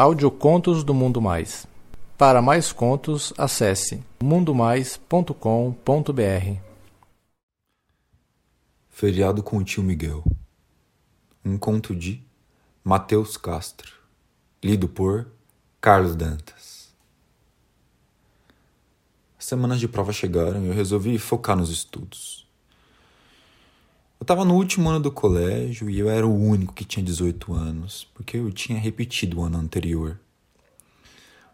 Audiocontos do Mundo Mais. Para mais contos, acesse mundomais.com.br. Feriado com o tio Miguel. Um conto de Mateus Castro. Lido por Carlos Dantas. As semanas de prova chegaram e eu resolvi focar nos estudos. Eu estava no último ano do colégio e eu era o único que tinha 18 anos, porque eu tinha repetido o ano anterior.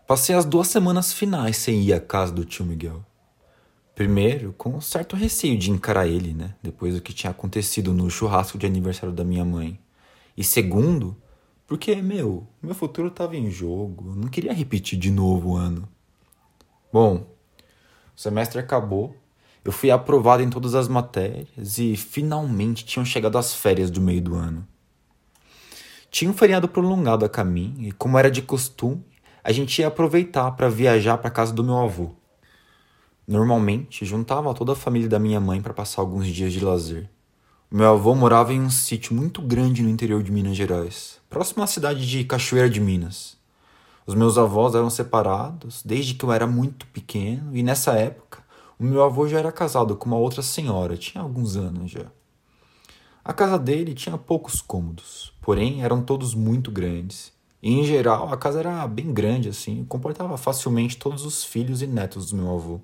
Passei as duas semanas finais sem ir à casa do tio Miguel. Primeiro, com um certo receio de encarar ele, né? Depois do que tinha acontecido no churrasco de aniversário da minha mãe. E segundo, porque, meu, meu futuro estava em jogo. Eu não queria repetir de novo o ano. Bom, o semestre acabou eu fui aprovado em todas as matérias e finalmente tinham chegado as férias do meio do ano. Tinha um feriado prolongado a caminho e, como era de costume, a gente ia aproveitar para viajar para casa do meu avô. Normalmente, juntava toda a família da minha mãe para passar alguns dias de lazer. Meu avô morava em um sítio muito grande no interior de Minas Gerais, próximo à cidade de Cachoeira de Minas. Os meus avós eram separados desde que eu era muito pequeno e nessa época o meu avô já era casado com uma outra senhora, tinha alguns anos já. A casa dele tinha poucos cômodos, porém eram todos muito grandes. E em geral a casa era bem grande assim, comportava facilmente todos os filhos e netos do meu avô.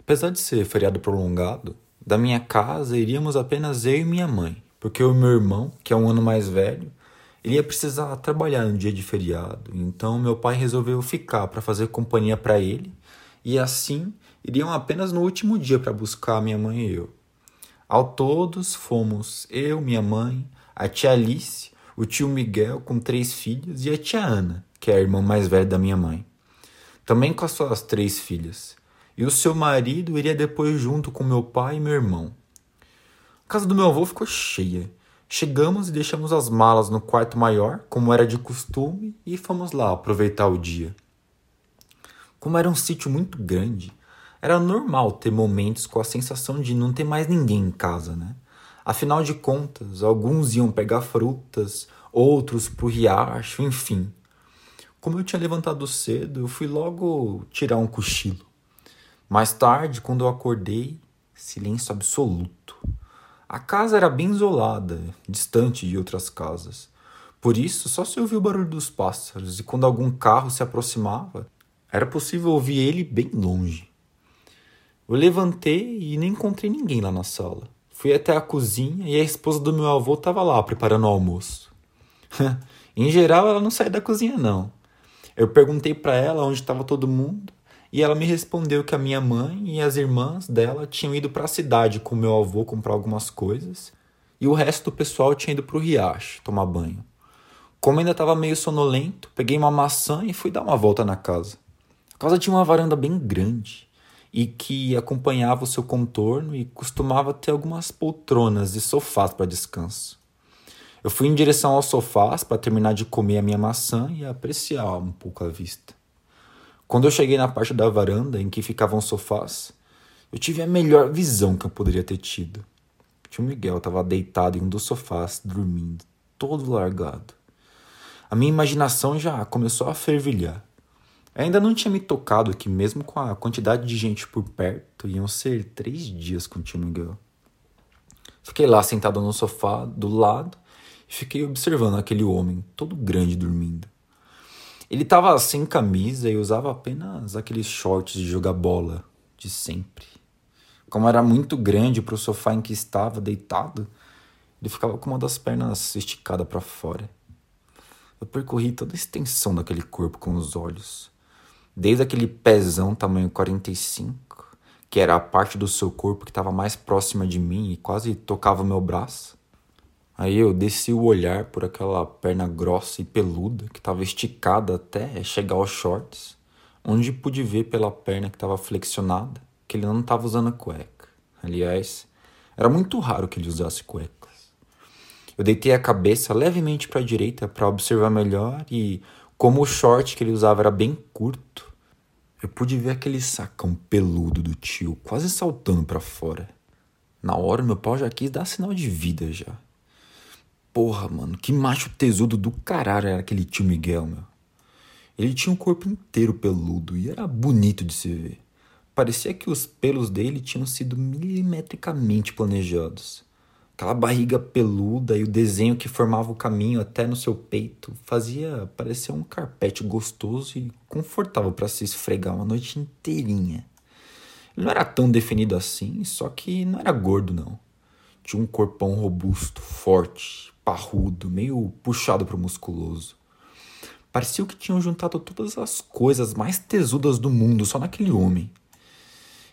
Apesar de ser feriado prolongado, da minha casa iríamos apenas eu e minha mãe, porque o meu irmão, que é um ano mais velho, ele ia precisar trabalhar no dia de feriado. Então meu pai resolveu ficar para fazer companhia para ele, e assim iriam apenas no último dia para buscar minha mãe e eu. Ao todos fomos eu, minha mãe, a tia Alice, o tio Miguel com três filhos e a tia Ana, que é a irmã mais velha da minha mãe. Também com as suas três filhas. E o seu marido iria depois junto com meu pai e meu irmão. A casa do meu avô ficou cheia. Chegamos e deixamos as malas no quarto maior, como era de costume, e fomos lá aproveitar o dia. Como era um sítio muito grande, era normal ter momentos com a sensação de não ter mais ninguém em casa, né? Afinal de contas, alguns iam pegar frutas, outros pro riacho, enfim. Como eu tinha levantado cedo, eu fui logo tirar um cochilo. Mais tarde, quando eu acordei, silêncio absoluto. A casa era bem isolada, distante de outras casas. Por isso, só se ouvia o barulho dos pássaros, e quando algum carro se aproximava, era possível ouvir ele bem longe. Eu levantei e nem encontrei ninguém lá na sala. Fui até a cozinha e a esposa do meu avô estava lá preparando o almoço. em geral, ela não sai da cozinha, não. Eu perguntei para ela onde estava todo mundo e ela me respondeu que a minha mãe e as irmãs dela tinham ido para a cidade com meu avô comprar algumas coisas e o resto do pessoal tinha ido para o riacho tomar banho. Como ainda estava meio sonolento, peguei uma maçã e fui dar uma volta na casa. A casa tinha uma varanda bem grande e que acompanhava o seu contorno e costumava ter algumas poltronas e sofás para descanso. Eu fui em direção aos sofás para terminar de comer a minha maçã e apreciar um pouco a vista. Quando eu cheguei na parte da varanda em que ficavam os sofás, eu tive a melhor visão que eu poderia ter tido. O tio Miguel estava deitado em um dos sofás, dormindo, todo largado. A minha imaginação já começou a fervilhar. Ainda não tinha me tocado que, mesmo com a quantidade de gente por perto, iam ser três dias com o tio Miguel. Fiquei lá sentado no sofá do lado e fiquei observando aquele homem, todo grande, dormindo. Ele estava sem camisa e usava apenas aqueles shorts de jogar bola de sempre. Como era muito grande para o sofá em que estava deitado, ele ficava com uma das pernas esticada para fora. Eu percorri toda a extensão daquele corpo com os olhos desde aquele pezão tamanho 45, que era a parte do seu corpo que estava mais próxima de mim e quase tocava o meu braço. Aí eu desci o olhar por aquela perna grossa e peluda que estava esticada até chegar aos shorts, onde pude ver pela perna que estava flexionada que ele não estava usando cueca. Aliás, era muito raro que ele usasse cuecas. Eu deitei a cabeça levemente para a direita para observar melhor e como o short que ele usava era bem curto, eu pude ver aquele sacão peludo do tio quase saltando para fora. Na hora, meu pau já quis dar sinal de vida já. Porra, mano, que macho tesudo do caralho era aquele tio Miguel, meu. Ele tinha um corpo inteiro peludo e era bonito de se ver. Parecia que os pelos dele tinham sido milimetricamente planejados. Aquela barriga peluda e o desenho que formava o caminho até no seu peito fazia parecer um carpete gostoso e confortável para se esfregar uma noite inteirinha. Ele não era tão definido assim, só que não era gordo não. Tinha um corpão robusto, forte, parrudo, meio puxado para o musculoso. Parecia que tinham juntado todas as coisas mais tesudas do mundo só naquele homem.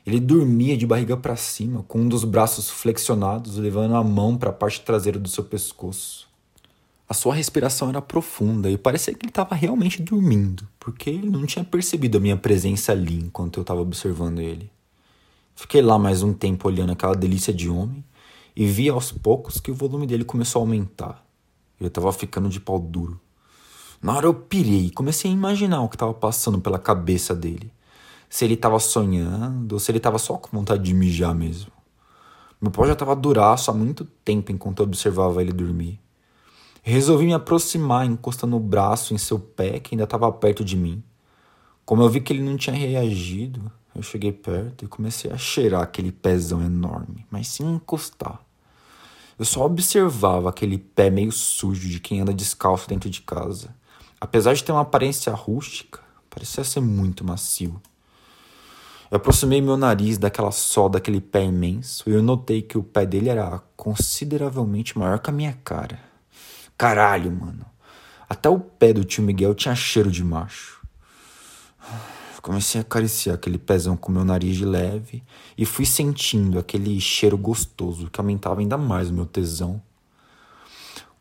Ele dormia de barriga para cima, com um dos braços flexionados, levando a mão para a parte traseira do seu pescoço. A sua respiração era profunda e parecia que ele estava realmente dormindo, porque ele não tinha percebido a minha presença ali enquanto eu estava observando ele. Fiquei lá mais um tempo olhando aquela delícia de homem e vi aos poucos que o volume dele começou a aumentar. Ele estava ficando de pau duro. Na hora eu pirei e comecei a imaginar o que estava passando pela cabeça dele. Se ele estava sonhando ou se ele estava só com vontade de mijar mesmo. Meu pau já estava duraço há muito tempo enquanto eu observava ele dormir. Resolvi me aproximar, encostando o braço em seu pé que ainda estava perto de mim. Como eu vi que ele não tinha reagido, eu cheguei perto e comecei a cheirar aquele pezão enorme, mas sem encostar. Eu só observava aquele pé meio sujo de quem anda descalço dentro de casa. Apesar de ter uma aparência rústica, parecia ser muito macio. Eu aproximei meu nariz daquela só daquele pé imenso e eu notei que o pé dele era consideravelmente maior que a minha cara. Caralho, mano. Até o pé do tio Miguel tinha cheiro de macho. Comecei a acariciar aquele pezão com meu nariz de leve e fui sentindo aquele cheiro gostoso que aumentava ainda mais o meu tesão.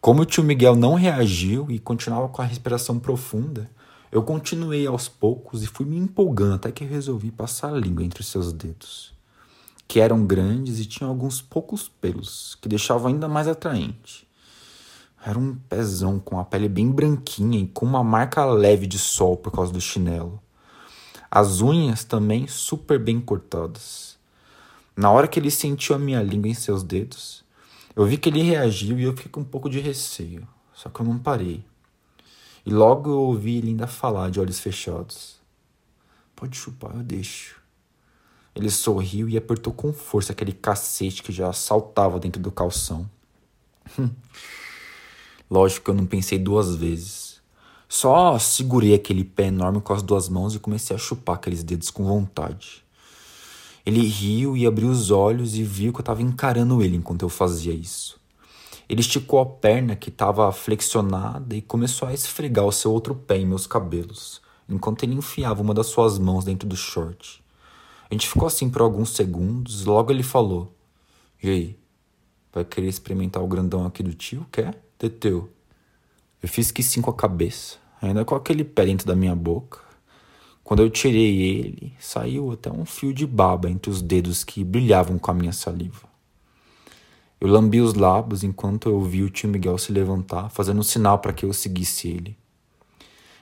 Como o tio Miguel não reagiu e continuava com a respiração profunda, eu continuei aos poucos e fui me empolgando até que resolvi passar a língua entre seus dedos, que eram grandes e tinham alguns poucos pelos, que deixavam ainda mais atraente. Era um pezão com a pele bem branquinha e com uma marca leve de sol por causa do chinelo. As unhas também super bem cortadas. Na hora que ele sentiu a minha língua em seus dedos, eu vi que ele reagiu e eu fiquei com um pouco de receio. Só que eu não parei. E logo eu ouvi ele ainda falar de olhos fechados. Pode chupar, eu deixo. Ele sorriu e apertou com força aquele cacete que já saltava dentro do calção. Lógico que eu não pensei duas vezes. Só segurei aquele pé enorme com as duas mãos e comecei a chupar aqueles dedos com vontade. Ele riu e abriu os olhos e viu que eu estava encarando ele enquanto eu fazia isso. Ele esticou a perna que estava flexionada e começou a esfregar o seu outro pé em meus cabelos, enquanto ele enfiava uma das suas mãos dentro do short. A gente ficou assim por alguns segundos, logo ele falou: E aí, vai querer experimentar o grandão aqui do tio? Quer? Teteu. Eu fiz que sim com a cabeça, ainda com aquele pé dentro da minha boca. Quando eu tirei ele, saiu até um fio de baba entre os dedos que brilhavam com a minha saliva. Eu lambi os lábios enquanto eu vi o tio Miguel se levantar, fazendo um sinal para que eu seguisse ele.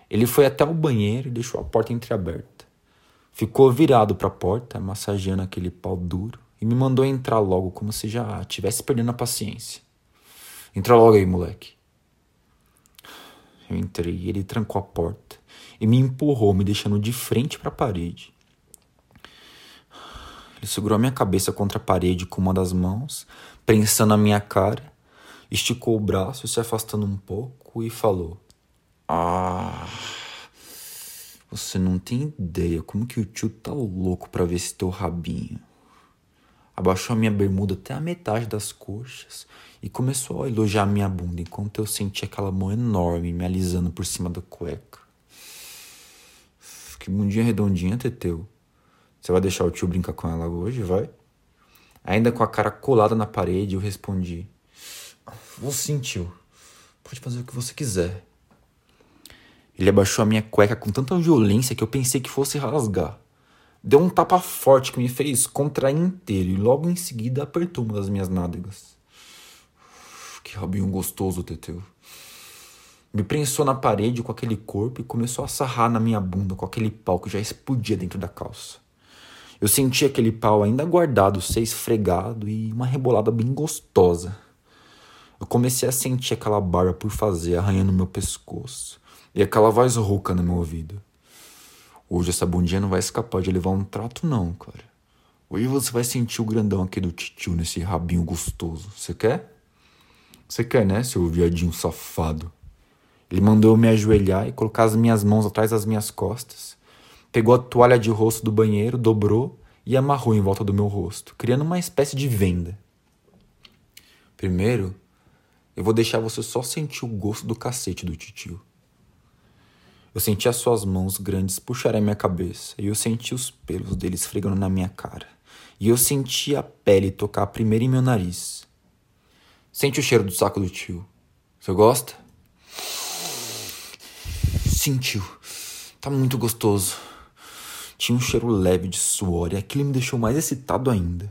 Ele foi até o banheiro e deixou a porta entreaberta. Ficou virado para a porta, massageando aquele pau duro, e me mandou entrar logo, como se já estivesse perdendo a paciência. Entra logo aí, moleque. Eu entrei, ele trancou a porta e me empurrou, me deixando de frente para a parede. Ele segurou a minha cabeça contra a parede com uma das mãos, prensando a minha cara, esticou o braço, se afastando um pouco e falou: Ah, você não tem ideia como que o tio tá louco para ver esse teu rabinho. Abaixou a minha bermuda até a metade das coxas e começou a elogiar minha bunda enquanto eu sentia aquela mão enorme me alisando por cima da cueca. Que bundinha redondinha, Teteu. Você vai deixar o tio brincar com ela hoje, vai? Ainda com a cara colada na parede, eu respondi: Vou sim, tio. Pode fazer o que você quiser. Ele abaixou a minha cueca com tanta violência que eu pensei que fosse rasgar. Deu um tapa forte que me fez contrair inteiro e logo em seguida apertou uma das minhas nádegas. Que rabinho gostoso, Teteu. Me prensou na parede com aquele corpo e começou a sarrar na minha bunda com aquele pau que já explodia dentro da calça. Eu senti aquele pau ainda guardado ser esfregado e uma rebolada bem gostosa. Eu comecei a sentir aquela barba por fazer arranhando meu pescoço e aquela voz rouca no meu ouvido. Hoje essa bundinha não vai escapar de levar um trato, não, cara. Hoje você vai sentir o grandão aqui do titio nesse rabinho gostoso. Você quer? Você quer, né, seu viadinho safado? Ele mandou eu me ajoelhar e colocar as minhas mãos atrás das minhas costas. Pegou a toalha de rosto do banheiro, dobrou e amarrou em volta do meu rosto, criando uma espécie de venda. Primeiro, eu vou deixar você só sentir o gosto do cacete do titio. Eu senti as suas mãos grandes puxarem minha cabeça e eu senti os pelos dele esfregando na minha cara. E eu senti a pele tocar primeiro em meu nariz. Sente o cheiro do saco do tio. Você gosta? Sentiu. Tá muito gostoso. Tinha um cheiro leve de suor e aquilo me deixou mais excitado ainda.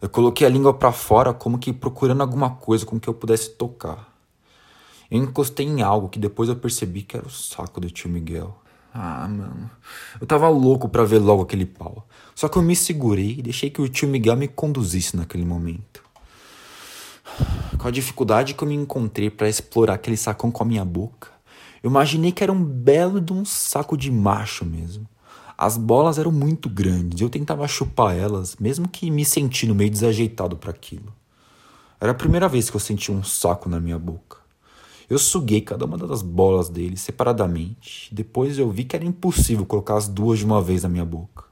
Eu coloquei a língua para fora como que procurando alguma coisa com que eu pudesse tocar. Eu encostei em algo que depois eu percebi que era o saco do tio Miguel. Ah, mano. Eu tava louco para ver logo aquele pau. Só que eu me segurei e deixei que o tio Miguel me conduzisse naquele momento. Com a dificuldade que eu me encontrei para explorar aquele sacão com a minha boca, eu imaginei que era um belo de um saco de macho mesmo. As bolas eram muito grandes e eu tentava chupar elas, mesmo que me sentindo meio desajeitado para aquilo. Era a primeira vez que eu sentia um saco na minha boca. Eu suguei cada uma das bolas dele separadamente. Depois eu vi que era impossível colocar as duas de uma vez na minha boca.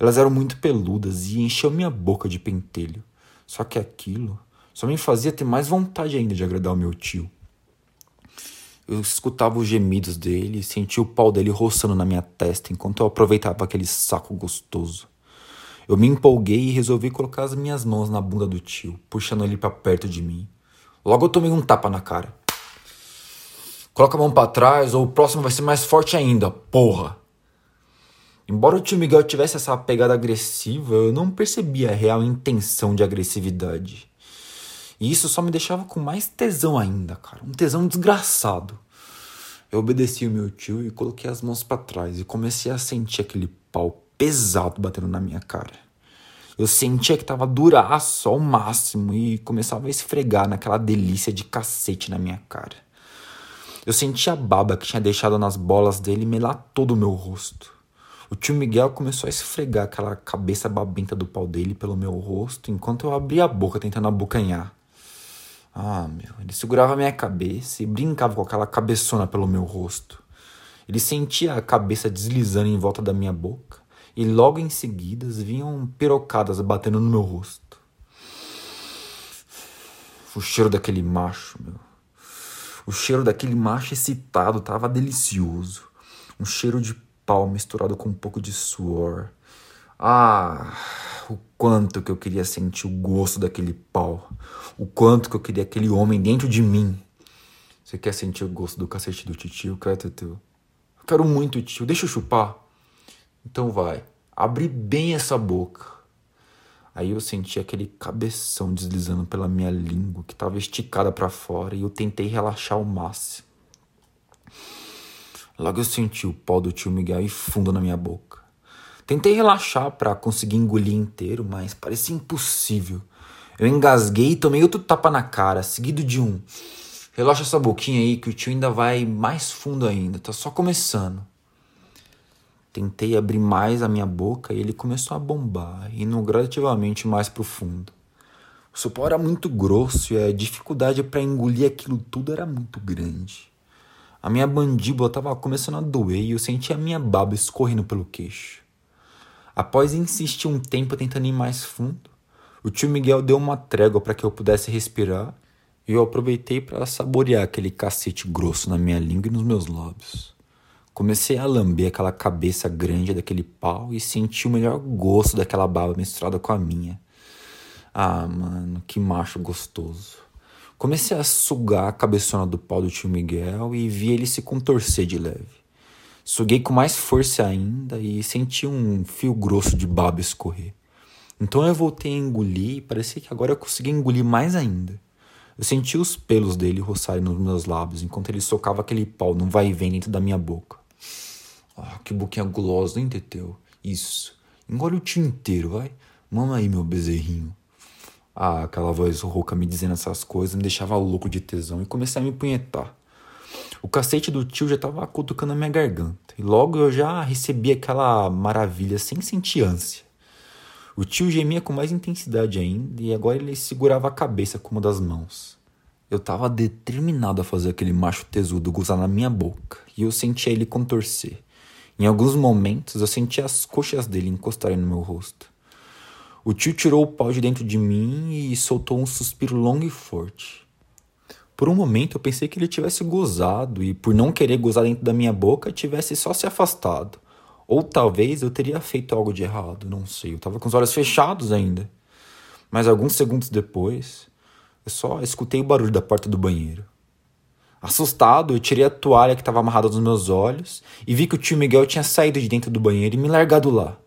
Elas eram muito peludas e enchiam minha boca de pentelho. Só que aquilo só me fazia ter mais vontade ainda de agradar o meu tio. Eu escutava os gemidos dele e sentia o pau dele roçando na minha testa enquanto eu aproveitava aquele saco gostoso. Eu me empolguei e resolvi colocar as minhas mãos na bunda do tio, puxando ele para perto de mim. Logo eu tomei um tapa na cara. Coloca a mão para trás ou o próximo vai ser mais forte ainda, porra. Embora o tio Miguel tivesse essa pegada agressiva, eu não percebia a real intenção de agressividade. E isso só me deixava com mais tesão ainda, cara. Um tesão desgraçado. Eu obedeci o meu tio e coloquei as mãos para trás e comecei a sentir aquele pau pesado batendo na minha cara. Eu sentia que tava duraço ao máximo e começava a esfregar naquela delícia de cacete na minha cara. Eu sentia a baba que tinha deixado nas bolas dele melar todo o meu rosto. O tio Miguel começou a esfregar aquela cabeça babenta do pau dele pelo meu rosto enquanto eu abria a boca tentando abocanhar. Ah, meu, ele segurava a minha cabeça e brincava com aquela cabeçona pelo meu rosto. Ele sentia a cabeça deslizando em volta da minha boca e logo em seguida vinham pirocadas batendo no meu rosto. O cheiro daquele macho, meu. O cheiro daquele macho excitado tava delicioso. Um cheiro de pau misturado com um pouco de suor. Ah, o quanto que eu queria sentir o gosto daquele pau. O quanto que eu queria aquele homem dentro de mim. Você quer sentir o gosto do cacete do tio? Quer, tio? Eu quero muito, tio. Deixa eu chupar. Então vai. Abre bem essa boca. Aí eu senti aquele cabeção deslizando pela minha língua que estava esticada para fora e eu tentei relaxar ao máximo. Logo eu senti o pau do tio Miguel ir fundo na minha boca. Tentei relaxar para conseguir engolir inteiro, mas parecia impossível. Eu engasguei e tomei outro tapa na cara, seguido de um. Relaxa essa boquinha aí que o tio ainda vai mais fundo ainda, tá só começando. Tentei abrir mais a minha boca e ele começou a bombar, indo gradativamente mais profundo. O sopor era muito grosso e a dificuldade para engolir aquilo tudo era muito grande. A minha mandíbula estava começando a doer e eu sentia a minha baba escorrendo pelo queixo. Após insistir um tempo tentando ir mais fundo, o tio Miguel deu uma trégua para que eu pudesse respirar e eu aproveitei para saborear aquele cacete grosso na minha língua e nos meus lábios. Comecei a lamber aquela cabeça grande daquele pau e senti o melhor gosto daquela baba misturada com a minha. Ah, mano, que macho gostoso. Comecei a sugar a cabeçona do pau do tio Miguel e vi ele se contorcer de leve. Suguei com mais força ainda e senti um fio grosso de baba escorrer. Então eu voltei a engolir e parecia que agora eu conseguia engolir mais ainda. Eu senti os pelos dele roçarem nos meus lábios enquanto ele socava aquele pau num vai e vem dentro da minha boca. Ah, que boquinha gulosa, hein, Teteu? Isso. Engole o tio inteiro, vai. Mama aí, meu bezerrinho. Ah, aquela voz rouca me dizendo essas coisas me deixava louco de tesão e comecei a me punhetar. O cacete do tio já tava cutucando a minha garganta e logo eu já recebi aquela maravilha sem sentir ânsia. O tio gemia com mais intensidade ainda e agora ele segurava a cabeça com uma das mãos. Eu tava determinado a fazer aquele macho tesudo gozar na minha boca e eu sentia ele contorcer. Em alguns momentos eu sentia as coxas dele encostarem no meu rosto. O tio tirou o pau de dentro de mim e soltou um suspiro longo e forte. Por um momento eu pensei que ele tivesse gozado e, por não querer gozar dentro da minha boca, tivesse só se afastado. Ou talvez eu teria feito algo de errado, não sei. Eu estava com os olhos fechados ainda. Mas alguns segundos depois, eu só escutei o barulho da porta do banheiro. Assustado, eu tirei a toalha que estava amarrada nos meus olhos e vi que o tio Miguel tinha saído de dentro do banheiro e me largado lá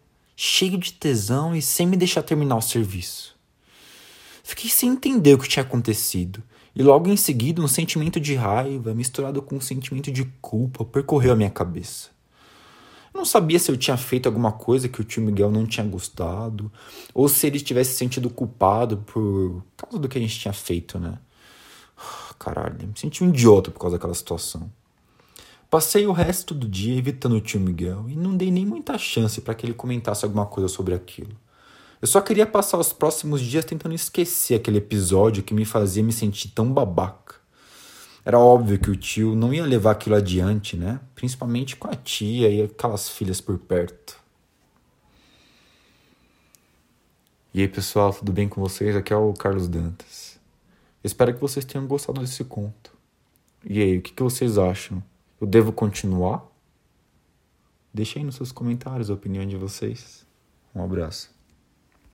cheio de tesão e sem me deixar terminar o serviço. Fiquei sem entender o que tinha acontecido, e logo em seguida um sentimento de raiva, misturado com um sentimento de culpa, percorreu a minha cabeça. Eu não sabia se eu tinha feito alguma coisa que o tio Miguel não tinha gostado, ou se ele tivesse sentido culpado por causa do que a gente tinha feito, né? Caralho, me senti um idiota por causa daquela situação. Passei o resto do dia evitando o tio Miguel e não dei nem muita chance para que ele comentasse alguma coisa sobre aquilo. Eu só queria passar os próximos dias tentando esquecer aquele episódio que me fazia me sentir tão babaca. Era óbvio que o tio não ia levar aquilo adiante, né? Principalmente com a tia e aquelas filhas por perto. E aí, pessoal, tudo bem com vocês? Aqui é o Carlos Dantas. espero que vocês tenham gostado desse conto. E aí, o que, que vocês acham? Eu devo continuar? Deixe aí nos seus comentários a opinião de vocês. Um abraço.